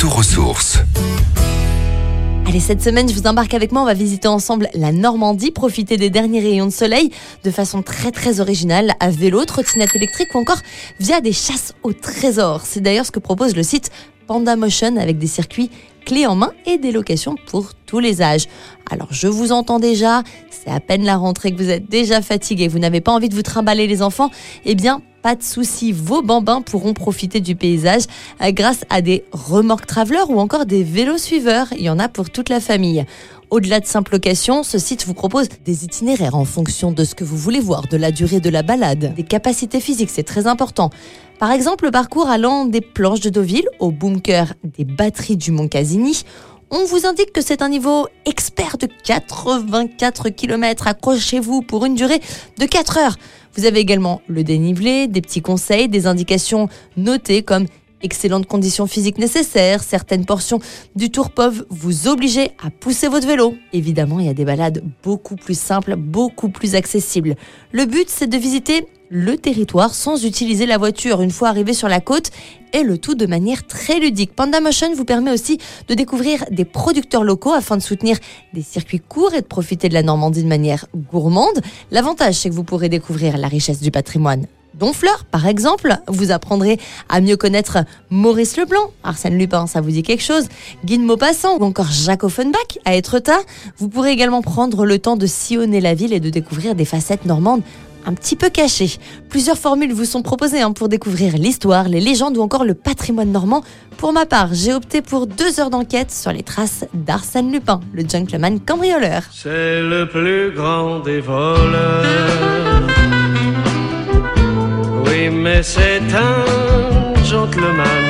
retour aux sources. Allez, cette semaine, je vous embarque avec moi. On va visiter ensemble la Normandie, profiter des derniers rayons de soleil de façon très très originale, à vélo, trottinette électrique ou encore via des chasses au trésor. C'est d'ailleurs ce que propose le site Panda Motion avec des circuits clés en main et des locations pour tous les âges. Alors je vous entends déjà, c'est à peine la rentrée que vous êtes déjà fatigué, vous n'avez pas envie de vous trimballer les enfants, eh bien pas de souci, vos bambins pourront profiter du paysage euh, grâce à des remorques travelers ou encore des vélos suiveurs. Il y en a pour toute la famille. Au-delà de simple location, ce site vous propose des itinéraires en fonction de ce que vous voulez voir, de la durée de la balade, des capacités physiques, c'est très important. Par exemple, le parcours allant des planches de Deauville au bunker des batteries du Mont Casigny. On vous indique que c'est un niveau expert de 84 km. Accrochez-vous pour une durée de 4 heures. Vous avez également le dénivelé, des petits conseils, des indications notées comme excellentes conditions physiques nécessaires, certaines portions du tour peuvent vous obliger à pousser votre vélo. Évidemment, il y a des balades beaucoup plus simples, beaucoup plus accessibles. Le but, c'est de visiter le territoire sans utiliser la voiture une fois arrivé sur la côte et le tout de manière très ludique. Panda Motion vous permet aussi de découvrir des producteurs locaux afin de soutenir des circuits courts et de profiter de la Normandie de manière gourmande. L'avantage, c'est que vous pourrez découvrir la richesse du patrimoine Donfleur, par exemple. Vous apprendrez à mieux connaître Maurice Leblanc, Arsène Lupin, ça vous dit quelque chose, Guy de Maupassant ou encore Jacques Offenbach à Etretat. Vous pourrez également prendre le temps de sillonner la ville et de découvrir des facettes normandes un petit peu cachées. Plusieurs formules vous sont proposées hein, pour découvrir l'histoire, les légendes ou encore le patrimoine normand. Pour ma part, j'ai opté pour deux heures d'enquête sur les traces d'Arsène Lupin, le gentleman cambrioleur. C'est le plus grand des voleurs. Oui, mais c'est un. Gentleman